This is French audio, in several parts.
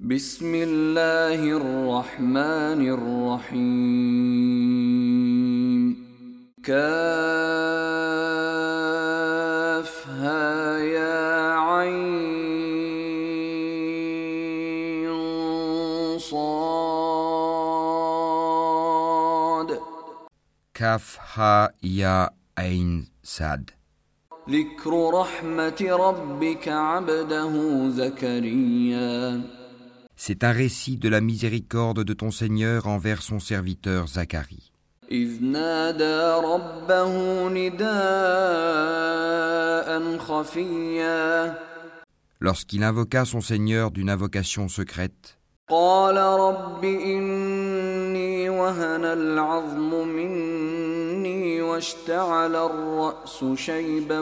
بسم الله الرحمن الرحيم. كافها يا عين صاد. Ha Ya Ain Sad. ذكر رحمة ربك عبده زكريا. C'est un récit de la miséricorde de ton Seigneur envers son serviteur Zacharie. إذ نادى ربه نداء خفيا Lorsqu'il invoqua son Seigneur d'une invocation secrète, قال رب إني وهن العظم مني واشتعل الرأس شيبا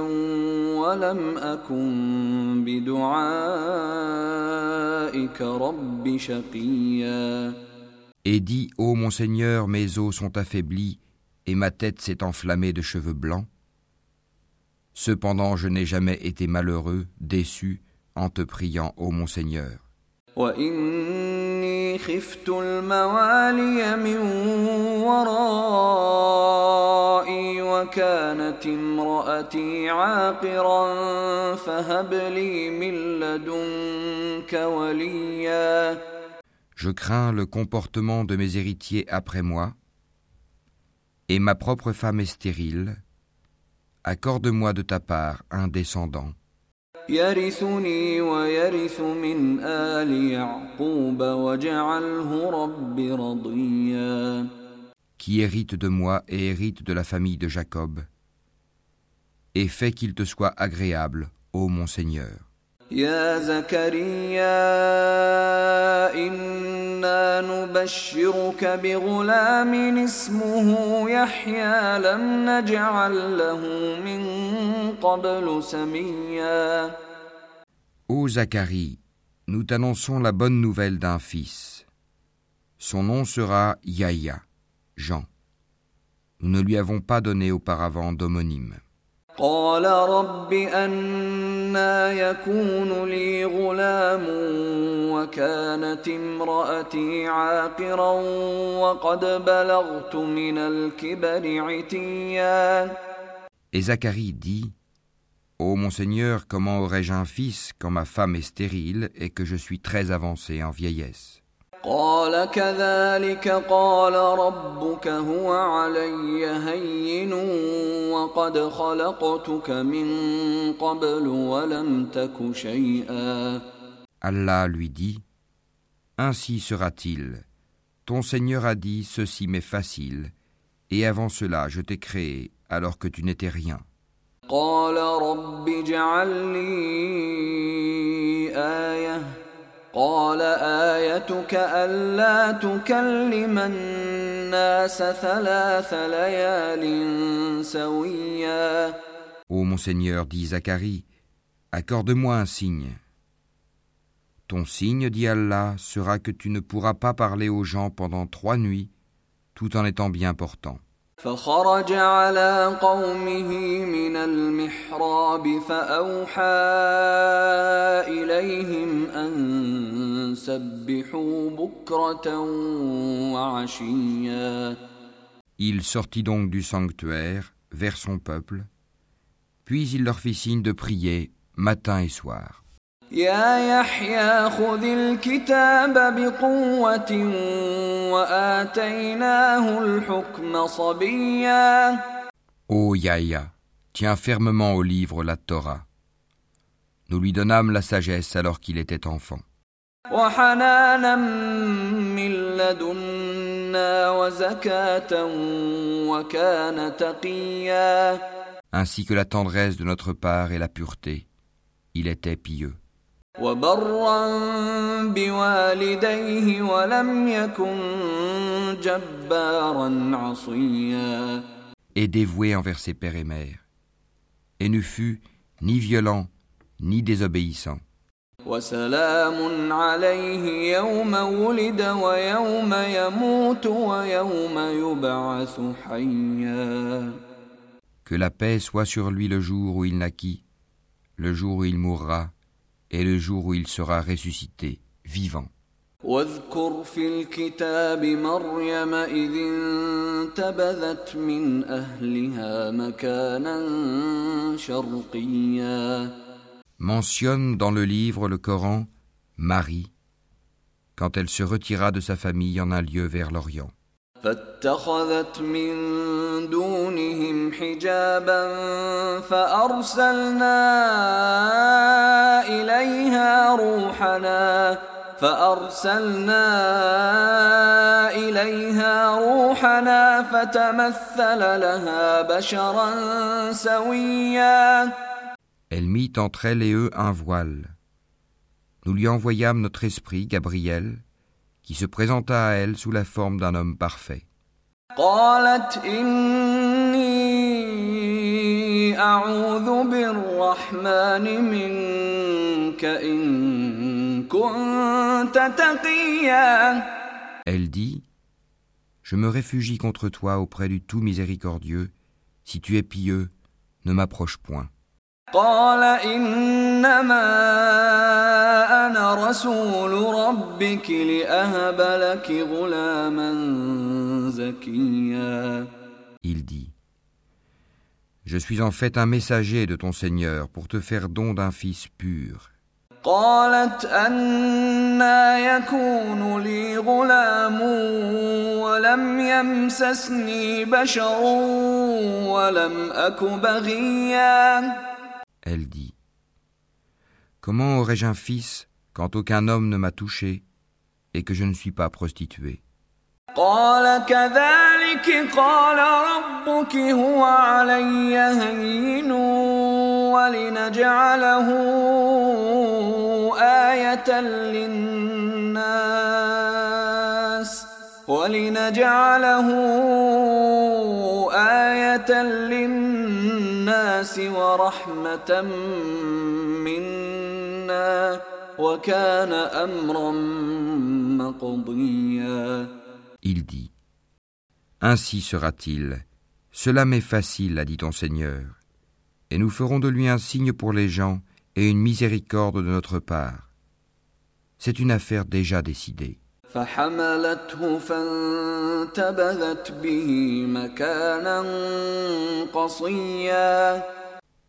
ولم أكن بدعائك رب شقيا et dit Ô mon Seigneur, mes os sont affaiblis et ma tête s'est enflammée de cheveux blancs. Cependant, je n'ai jamais été malheureux, déçu, en te priant, ô mon Seigneur. وإني خفت الموالي من ورائي وكانت امرأتي عاقرا فهب لي من لدنك وليا Je crains le comportement de mes héritiers après moi, et ma propre femme est stérile. Accorde-moi de ta part un descendant, يرثني ويرث من آل يعقوب واجعله رب رضيا qui hérite de moi et hérite de la famille de Jacob, et fais qu'il te soit agréable, ô mon Seigneur. يا زكريا إنا نبشرك بغلام اسمه يحيى لم نجعل له من قبل سميا Ô Zacharie, nous t'annonçons la bonne nouvelle d'un fils. Son nom sera Yahya, Jean. Nous ne lui avons pas donné auparavant d'homonyme. قال رب أنا يكون لي غلام وكانت امرأتي عاقرا وقد بلغت من الكبر عتيا Et Zacharie dit Ô mon Seigneur, comment aurais-je un fils quand ma femme est stérile et que je suis très avancé en vieillesse قال كذلك قال ربك هو علي هين وقد خلقتك من قبل ولم تك شيئا Allah lui dit Ainsi sera-t-il. Ton Seigneur a dit Ceci m'est facile, et avant cela je t'ai créé alors que tu n'étais rien. قال رب اجعل لي آية قال آيتك ألا تكلم الناس ثلاث ليال سويا Ô mon Seigneur, dit Zacharie, accorde-moi un signe. Ton signe, dit Allah, sera que tu ne pourras pas parler aux gens pendant trois nuits, tout en étant bien portant. فخرج على قومه من المحراب فأوحى إليهم أن سبحوا بكرة وعشيا Il sortit donc du sanctuaire vers son peuple, puis il leur fit signe de prier matin et soir. يا يحيى خذ الكتاب بقوة وآتيناه الحكم صبيا Ô Yahya, tiens fermement au livre la Torah. Nous lui donnâmes la sagesse alors qu'il était enfant, وحنانا من لدنا وزكاة وكان تقيا ainsi que la tendresse de notre part et la pureté. Il était pieux. وبرا بوالديه ولم يكن جبارا عصيا et dévoué envers ses pères et mères, et ne fut ni violent ni désobéissant. وسلام عليه يوم ولد ويوم يموت ويوم يبعث حيا Que la paix soit sur lui le jour où il naquit, le jour où il mourra, et le jour où il sera ressuscité, vivant. واذكر في الكتاب مريم إذ انتبذت من أهلها مكانا شرقيا Mentionne dans le livre le Coran Marie quand elle se retira de sa famille en un lieu vers l'Orient. فاتخذت من دونهم حجابا فأرسلنا إليها روحنا فأرسلنا إليها روحنا فتمثل لها بشرا سويا Elle mit entre elle et eux un voile. Nous lui envoyâmes notre esprit, Gabriel, qui se présenta à elle sous la forme d'un homme parfait. Elle dit Je me réfugie contre toi auprès du Tout Miséricordieux. Si tu es pieux, ne m'approche point. قال إنما أنا رسول ربك لأهب لك غلاما زكيا Il dit Je suis en fait un messager de ton Seigneur pour te faire don d'un fils pur. قالت أنا يكون لي غلام ولم يمسسني بشر ولم أك بغيا Elle dit Comment aurais-je un fils quand aucun homme ne m'a touché et que je ne suis pas prostituée قال كذلك قال ربك هو علي هين ولنجعله آية للناس ولنجعله آية للناس ورحمة منا وكان أمرا مقضيا Il dit Ainsi sera-t-il. Cela m'est facile, a dit ton Seigneur. Et nous ferons de lui un signe pour les gens et une miséricorde de notre part. C'est une affaire déjà décidée. فحملته فانتبذت به مكانا قصيا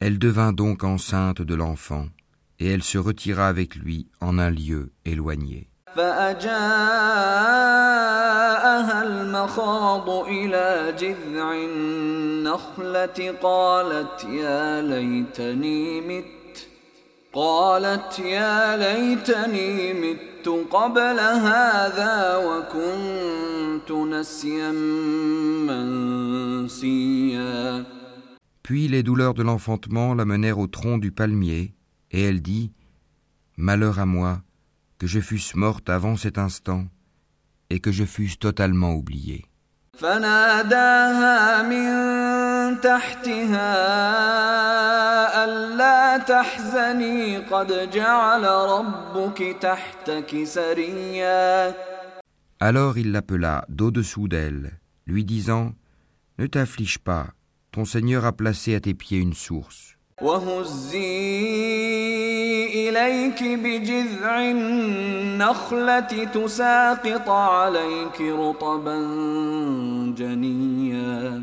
Elle devint donc enceinte de l'enfant, et elle se retira avec lui en un lieu éloigné. فأجاءها المخاض إلى جذع النخلة قالت يا ليتني مت قالت يا ليتني مت قبل هذا وكنت نسيا منسيا Puis les douleurs de l'enfantement la menèrent au tronc du palmier, et elle dit Malheur à moi, que je fusse morte avant cet instant, et que je fusse totalement oubliée. فناداها من تحتها ألا تحزني قد جعل ربك تحتك سريا Alors il l'appela d'au-dessous d'elle, lui disant Ne t'afflige pas, ton Seigneur a placé à tes pieds une source. وهزي إليك بجذع النخلة تساقط عليك رطبا جنيا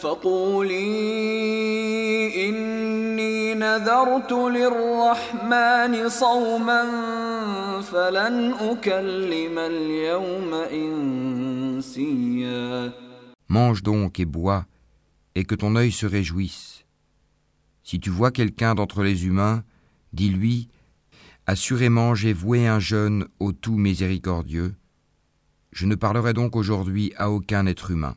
فقولي إني نذرت للرحمن صوما فلن أكلم اليوم إنسيا Mange donc et bois, et que ton œil se réjouisse. Si tu vois quelqu'un d'entre les humains, dis-lui Assurément j'ai voué un jeûne au tout miséricordieux. Je ne parlerai donc aujourd'hui à aucun être humain.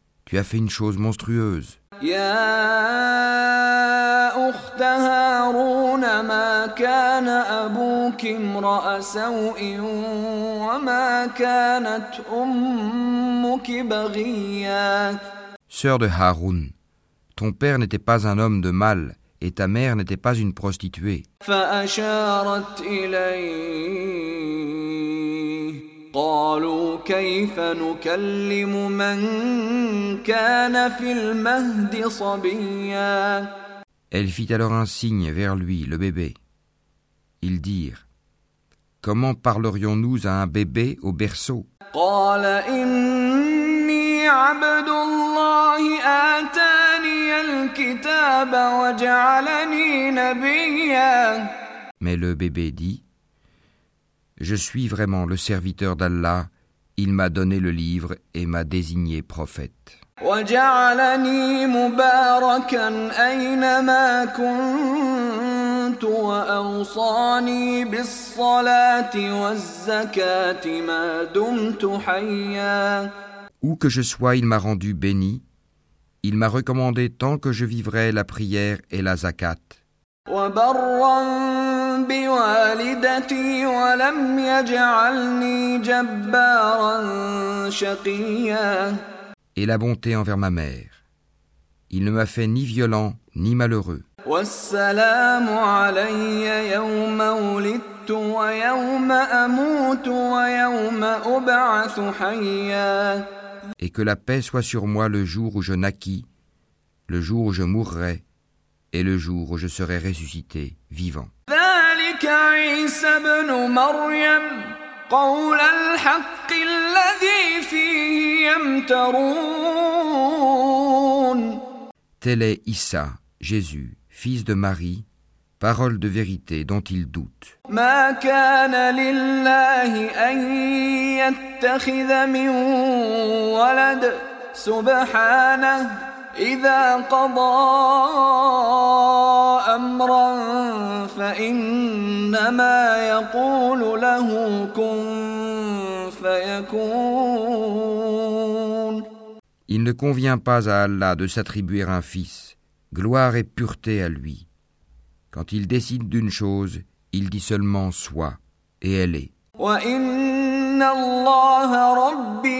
tu as fait une chose monstrueuse. يا أخت هارون ما كان أبوك امرأ سوء وما كانت أمك بغيا Sœur de Haroun, ton père n'était pas un homme de mal et ta mère n'était pas une prostituée. فأشارت إليه قالوا كيف نكلم من كان في المهد صبيا Elle fit alors un signe vers lui, le bébé. Ils dirent Comment parlerions-nous à un bébé au berceau قال إني عبد الله آتاني الكتاب وجعلني نبيا Mais le bébé dit je suis vraiment le serviteur d'Allah, il m'a donné le livre et m'a désigné prophète. Où que je sois, il m'a rendu béni. Il m'a recommandé tant que je vivrai la prière et la zakat. وبرا بوالدتي ولم يجعلني جبارا شقيا Et la bonté envers ma mère. Il ne m'a fait ni violent ni malheureux. والسلام علي يوم ولدت ويوم أموت ويوم أبعث حيا Et que la paix soit sur moi le jour où je naquis, le jour où je mourrai, et le jour où je serai ressuscité vivant. Tel est Issa, Jésus, fils de Marie, parole de vérité dont il doute. ما كان لله أن يتخذ من ولد سبحانه إذا قضى أمرا فإنما يقول له كن فيكون Il ne convient pas à Allah de s'attribuer un fils. Gloire et pureté à lui. Quand il décide d'une chose, il dit seulement soit, et elle est. وإن الله ربي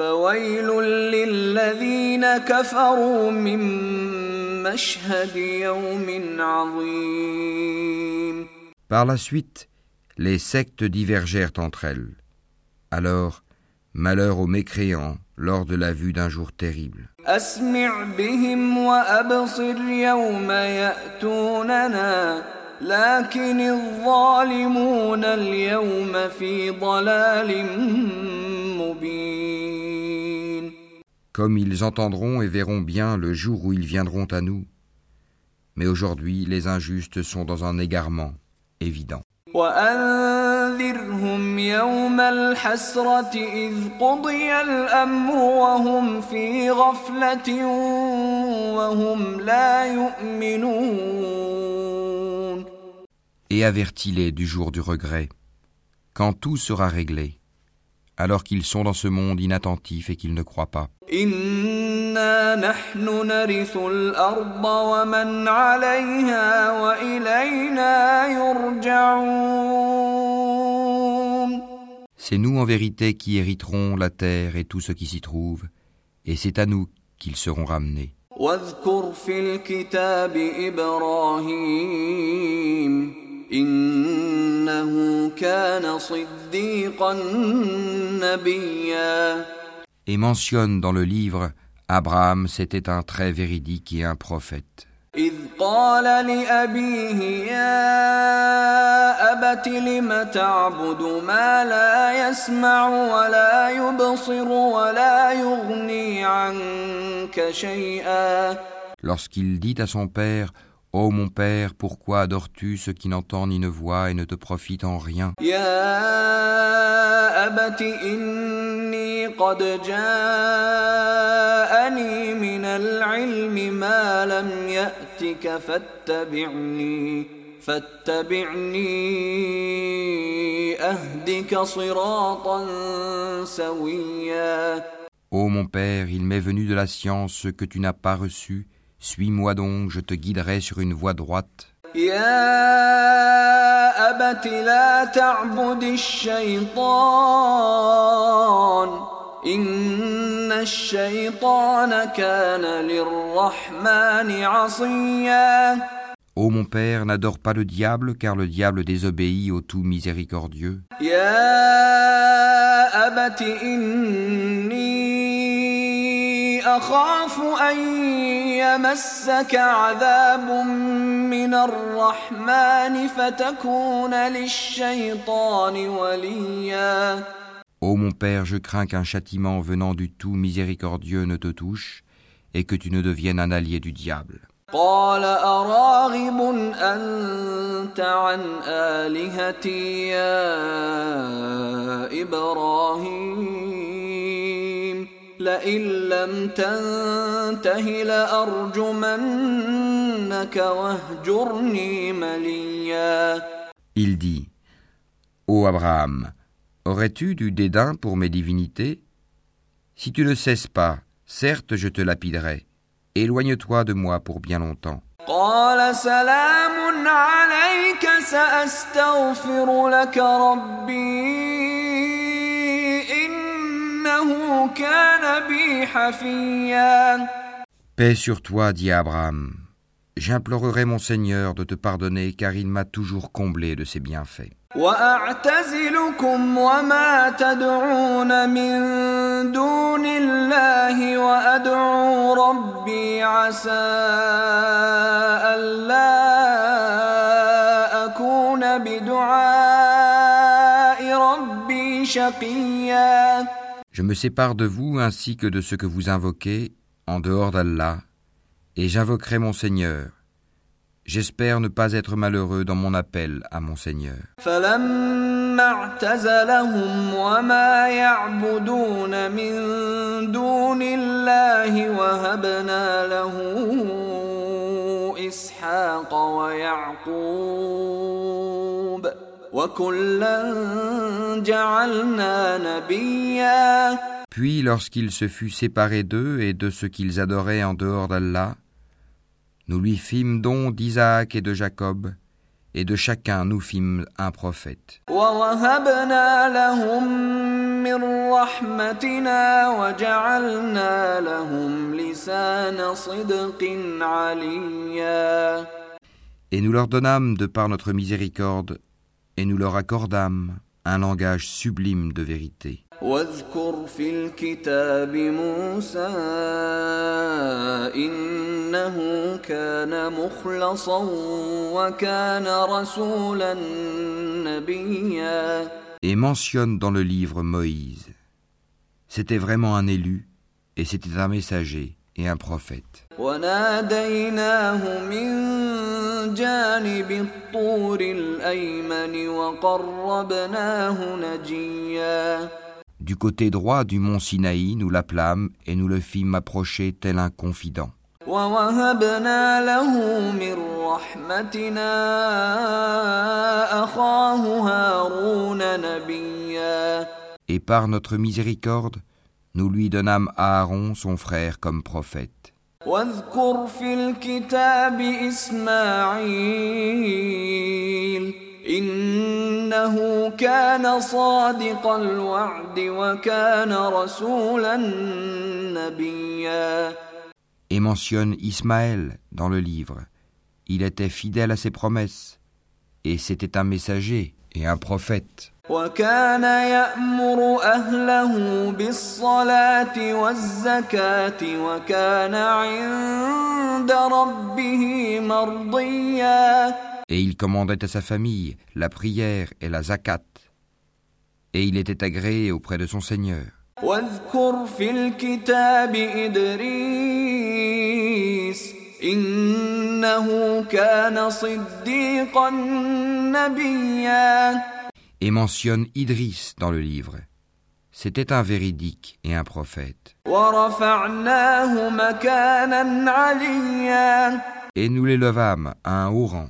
فويل للذين كفروا من مشهد يوم عظيم Par la suite, les sectes divergèrent entre elles. Alors, malheur aux mécréants lors de la vue d'un jour terrible. أسمع بهم وأبصر يوم يأتوننا لكن الظالمون اليوم في ضلال مبين Comme ils entendront et verront bien le jour où ils viendront à nous. Mais aujourd'hui, les injustes sont dans un égarement évident. وأنذرهم يوم الحسرة إذ قضي الأمر وهم في غفلة وهم لا يؤمنون et avertis-les du jour du regret, quand tout sera réglé, alors qu'ils sont dans ce monde inattentif et qu'ils ne croient pas. C'est nous en vérité qui hériterons la terre et tout ce qui s'y trouve, et c'est à nous qu'ils seront ramenés. واذكر في الكتاب إبراهيم إنه كان صديقا نبيا Et mentionne dans le livre Abraham, c'était un très véridique et un prophète. إذ قال لأبيه يا أبت لم تعبد ما لا يسمع ولا يبصر ولا يغني عنك شيئا Lorsqu'il dit à son père Ô mon Père, pourquoi adores-tu ce qui n'entend ni ne voit et ne te profite en rien? Ô mon Père, il m'est venu de la science ce que tu n'as pas reçu Suis-moi donc, je te guiderai sur une voie droite. يا أبت لا تعبد الشيطان إن الشيطان كان للرحمن عصيا Ô mon père, n'adore pas le diable, car le diable désobéit au tout miséricordieux. يا أبت إني أخاف أن يمسك عذاب من الرحمن فتكون للشيطان وليا Ô mon père, je crains qu'un châtiment venant du tout miséricordieux ne te touche, et que tu ne deviennes un allié du diable. قال أراغب أنت عن آلهتي يا إبراهيم لئن لم تنته لأرجمنك واهجرني مليا Il dit Ô Abraham, aurais-tu du dédain pour mes divinités Si tu ne cesses pas, certes je te lapiderai. Éloigne-toi de moi pour bien longtemps. قال سلام عليك سأستغفر لك ربي إنه كان بي حفيا Paix sur toi, dit Abraham. J'implorerai mon Seigneur de te pardonner car il m'a toujours comblé de ses bienfaits. وأعتزلكم وما تدعون من دون الله وأدعو ربي عسى ألا أكون بدعاء ربي شقيا Je me sépare de vous ainsi que de ce que vous invoquez en dehors d'Allah, et j'invoquerai mon Seigneur. J'espère ne pas être malheureux dans mon appel à mon Seigneur. Puis lorsqu'il se fut séparé d'eux et de ce qu'ils adoraient en dehors d'Allah, nous lui fîmes don d'Isaac et de Jacob, et de chacun nous fîmes un prophète. Et nous leur donnâmes de par notre miséricorde et nous leur accordâmes un langage sublime de vérité. واذكر في الكتاب موسى إنه كان مخلصا وكان رسولا نبيا Et mentionne dans le livre Moïse. C'était vraiment un élu, et c'était un messager et un prophète. وناديناه من جانب الطور الأيمن وقربناه نجيا Du côté droit du mont Sinaï, nous l'appelâmes et nous le fîmes approcher tel un confident. ووهبنا له من رحمتنا أخاه هارون نبيا Et par notre miséricorde, nous lui donnâmes Aaron, son frère, comme prophète. واذكر في الكتاب إسماعيل إنه كان صادق الوعد وكان رسولا نبيا Et mentionne Ismaël dans le livre. Il était fidèle à ses promesses, et c'était un messager et un prophète. وكان يأمر أهله بالصلاة والزكاة وكان عند ربه مرضيا Et il commandait à sa famille la prière et la zakat. Et il était agréé auprès de son Seigneur. واذكر في الكتاب إدريس إنه كان صديقا نبيا et mentionne Idris dans le livre. C'était un véridique et un prophète. Et nous les levâmes à un haut rang.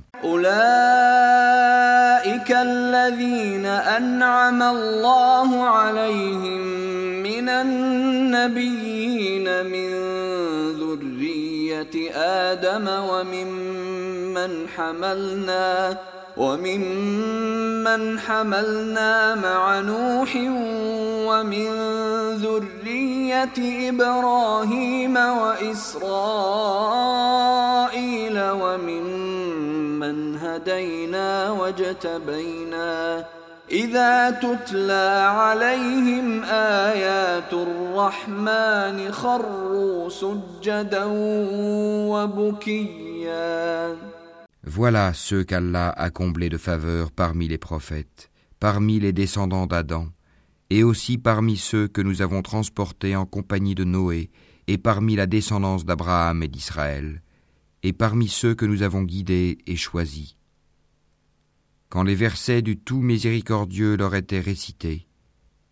وممن حملنا مع نوح ومن ذرية إبراهيم وإسرائيل وممن هدينا واجتبينا إذا تتلى عليهم آيات الرحمن خروا سجدا وبكيا Voilà ceux qu'Allah a comblés de faveur parmi les prophètes, parmi les descendants d'Adam, et aussi parmi ceux que nous avons transportés en compagnie de Noé, et parmi la descendance d'Abraham et d'Israël, et parmi ceux que nous avons guidés et choisis. Quand les versets du tout miséricordieux leur étaient récités,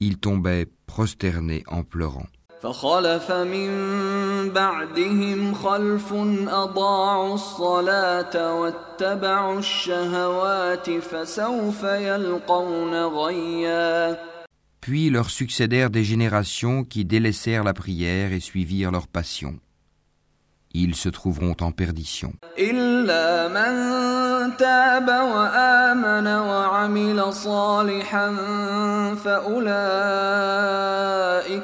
ils tombaient prosternés en pleurant. فخلف من بعدهم خلف أضاعوا الصلاة واتبعوا الشهوات فسوف يلقون غيا Puis leur succédèrent des générations qui délaissèrent la prière et suivirent leur passion. Ils se trouveront en perdition. إلا من تاب وآمن وعمل صالحا فأولئك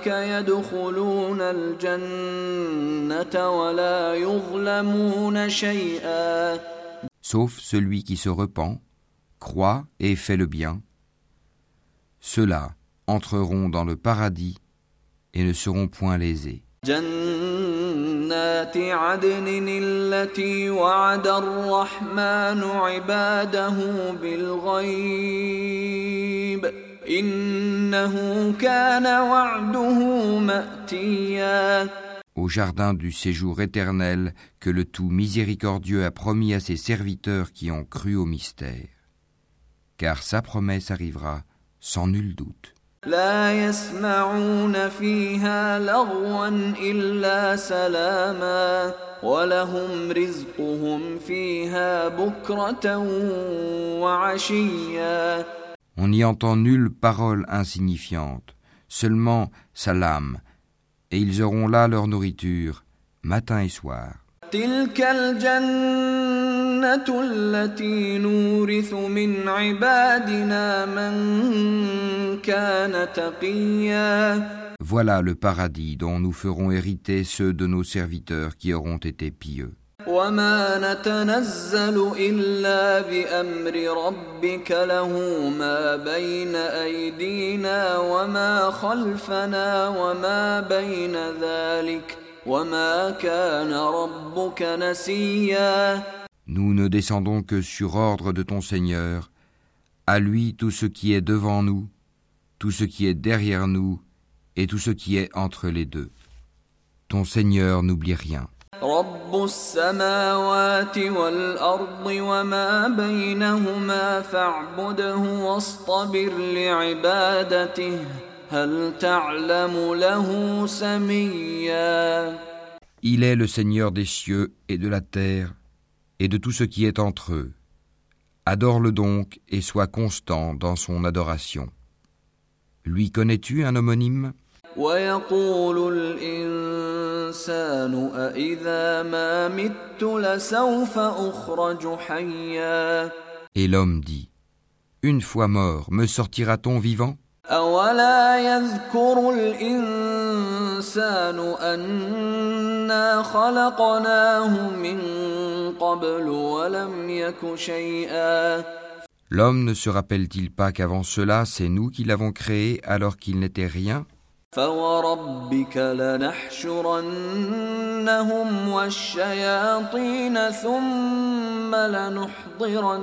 يدخلون الجنة ولا يظلمون شيئا Sauf celui qui se repent, croit et fait le bien. Ceux-là entreront dans le paradis et ne seront point lésés. جنات عدن التي وعد الرحمن عباده بالغيب إنه كان وعده مأتيا Au jardin du séjour éternel que le tout miséricordieux a promis à ses serviteurs qui ont cru au mystère. Car sa promesse arrivera sans nul doute. لا يسمعون فيها لغوا إلا سلاما ولهم رزقهم فيها بكرة وعشيا On n'y entend nulle parole insignifiante, seulement salam, et ils auront là leur nourriture, matin et soir. تلك الجنة التي نورث من عبادنا من كان تقيا Voilà le paradis dont nous ferons hériter ceux de nos serviteurs qui auront été pieux. وما نتنزل إلا بأمر ربك له ما بين أيدينا وما خلفنا وما بين ذلك Nous ne descendons que sur ordre de ton Seigneur. À lui tout ce qui est devant nous, tout ce qui est derrière nous et tout ce qui est entre les deux. Ton Seigneur n'oublie rien. Il est le Seigneur des cieux et de la terre et de tout ce qui est entre eux. Adore-le donc et sois constant dans son adoration. Lui connais-tu un homonyme? Et l'homme dit, Une fois mort, me sortira-t-on vivant? أولا يذكر الإنسان أنا خلقناه من قبل ولم يك شيئا L'homme ne se rappelle-t-il pas qu'avant cela, c'est nous qui l'avons créé alors qu'il n'était rien فوربك لنحشرنهم والشياطين ثم لنحضرنهم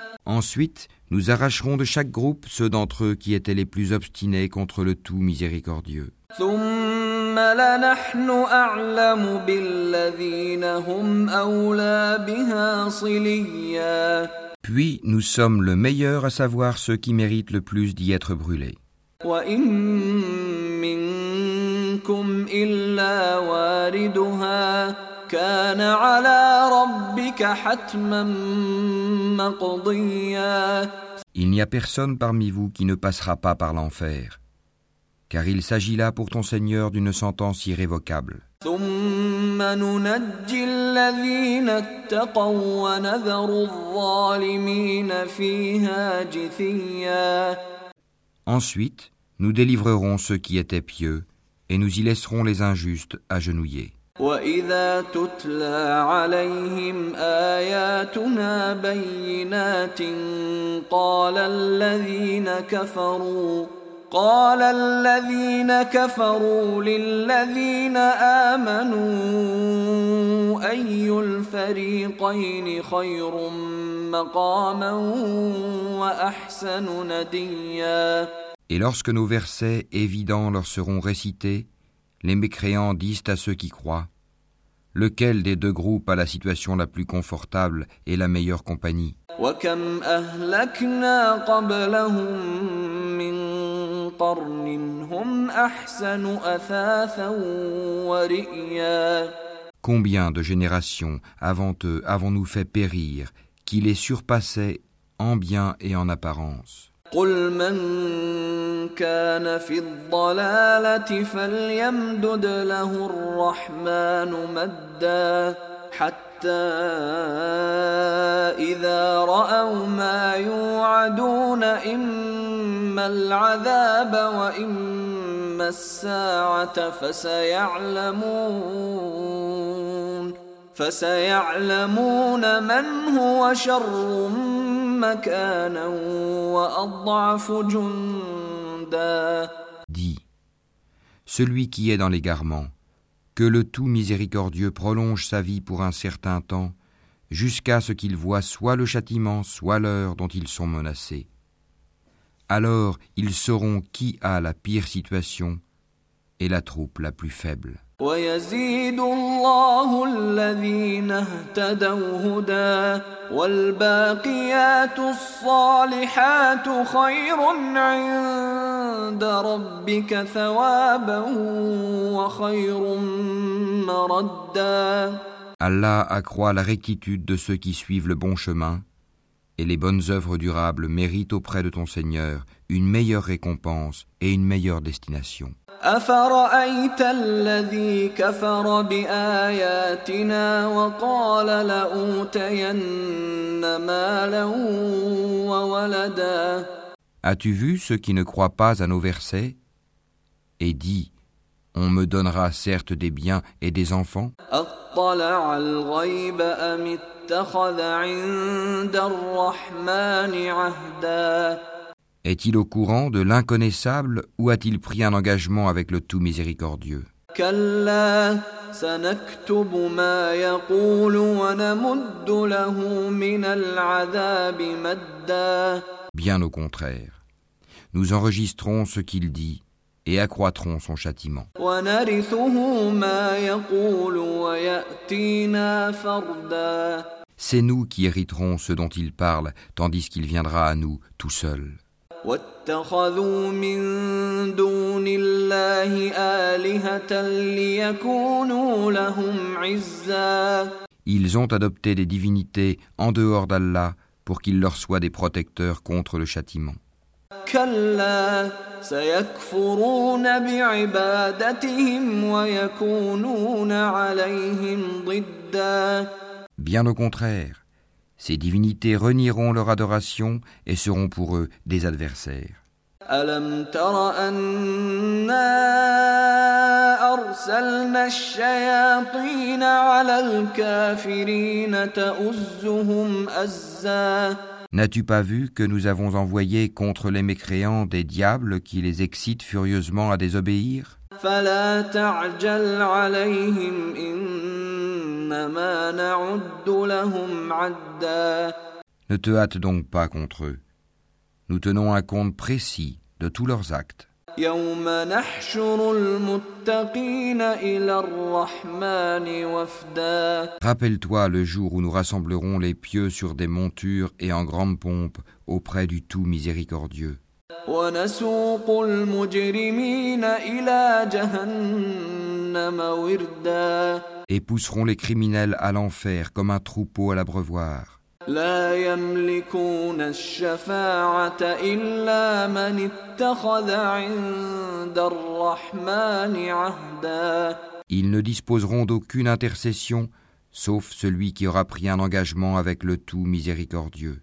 Ensuite, nous arracherons de chaque groupe ceux d'entre eux qui étaient les plus obstinés contre le tout miséricordieux. Puis nous sommes le meilleur à savoir ceux qui méritent le plus d'y être brûlés. وإن منكم إلا واردها كان على ربك حتما مقضيا Il n'y a personne parmi vous qui ne passera pas par l'enfer, car il s'agit là pour ton Seigneur d'une sentence irrévocable. ثم ننجي الذين اتقوا ونذر الظالمين فيها جثيا Ensuite, nous délivrerons ceux qui étaient pieux, et nous y laisserons les injustes agenouillés. وإذا تتلى عليهم آياتنا بينات قال الذين كفروا قال الذين كفروا للذين آمنوا أي الفريقين خير مقاما وأحسن نديا؟ Et lorsque nos versets évidents leur seront récités, les mécréants disent à ceux qui croient Lequel des deux groupes a la situation la plus confortable et la meilleure compagnie? Combien de générations avant eux avons-nous fait périr qui les surpassaient en bien et en apparence? قل من كان في الضلالة فليمدد له الرحمن مدا حتى إذا رأوا ما يوعدون إما العذاب وإما الساعة فسيعلمون فسيعلمون من هو شر Dis, celui qui est dans l'égarement, que le tout miséricordieux prolonge sa vie pour un certain temps, jusqu'à ce qu'il voit soit le châtiment, soit l'heure dont ils sont menacés. Alors ils sauront qui a la pire situation et la troupe la plus faible. ويزيد الله الذين اهتدوا هدى والباقيات الصالحات خير عند ربك ثوابا وخير مردا Allah accroît la rectitude de ceux qui suivent le bon chemin, et les bonnes œuvres durables méritent auprès de ton Seigneur une meilleure récompense et une meilleure destination. أفرأيت الذي كفر بآياتنا وقال لأوتين مالا وولدا As-tu vu ceux qui ne croient pas à nos versets et dit On me donnera certes des biens et des enfants Est-il au courant de l'inconnaissable ou a-t-il pris un engagement avec le tout miséricordieux? Bien au contraire, nous enregistrons ce qu'il dit et accroîtrons son châtiment. C'est nous qui hériterons ce dont il parle, tandis qu'il viendra à nous tout seul. Ils ont adopté des divinités en dehors d'Allah pour qu'il leur soit des protecteurs contre le châtiment. Bien au contraire, ces divinités renieront leur adoration et seront pour eux des adversaires. N'as-tu pas vu que nous avons envoyé contre les mécréants des diables qui les excitent furieusement à désobéir? فلا تعجل عليهم إنما نعد لهم عدا Ne te hâte donc pas contre eux. Nous tenons un compte précis de tous leurs actes. يوم نحشر المتقين إلى الرحمن وفدا Rappelle-toi le jour où nous rassemblerons les pieux sur des montures et en grande pompe auprès du tout miséricordieux. ونسوق المجرمين إلى جهنم وردا Et pousseront les criminels à l'enfer comme un troupeau à l'abreuvoir. لا يملكون الشفاعة إلا من اتخذ عند الرحمن عهدا Ils ne disposeront d'aucune intercession sauf celui qui aura pris un engagement avec le tout miséricordieux.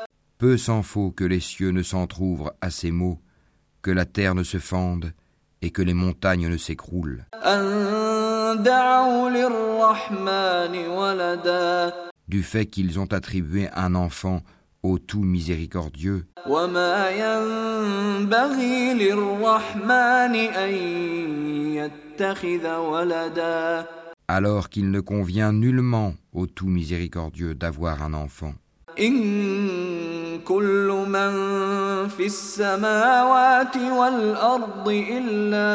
Peu s'en faut que les cieux ne s'entr'ouvrent à ces mots, que la terre ne se fende et que les montagnes ne s'écroulent. Du fait qu'ils ont attribué un enfant au tout miséricordieux. Alors qu'il ne convient nullement au tout miséricordieux d'avoir un enfant. إن كل من في السماوات والأرض إلا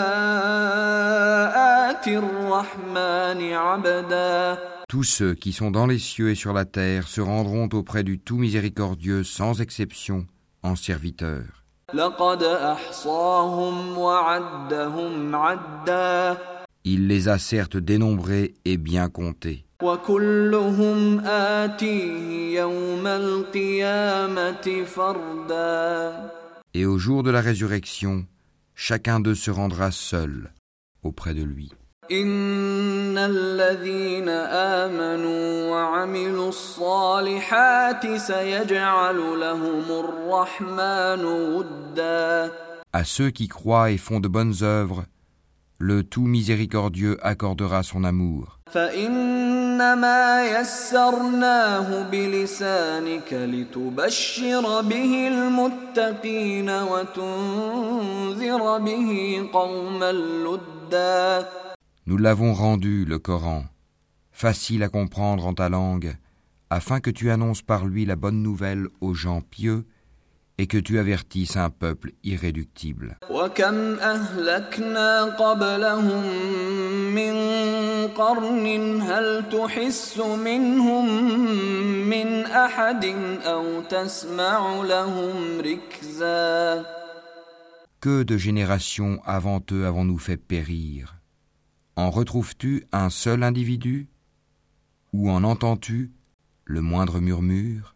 آتي الرحمن عبدا Tous ceux qui sont dans les cieux et sur la terre se rendront auprès du tout miséricordieux sans exception en serviteurs. لقد أحصاهم وعدهم عدا Il les a certes dénombrés et bien comptés. وكلهم آتيه يوم القيامة فردا Et au jour de la résurrection, chacun d'eux se rendra seul auprès de lui. إن الذين آمنوا وعملوا الصالحات سيجعل لهم الرحمن ودا À ceux qui croient et font de bonnes œuvres, le tout miséricordieux accordera son amour. Nous l'avons rendu, le Coran, facile à comprendre en ta langue, afin que tu annonces par lui la bonne nouvelle aux gens pieux et que tu avertisses un peuple irréductible. Que de générations avant eux avons-nous fait périr? En retrouves-tu un seul individu? Ou en entends-tu le moindre murmure?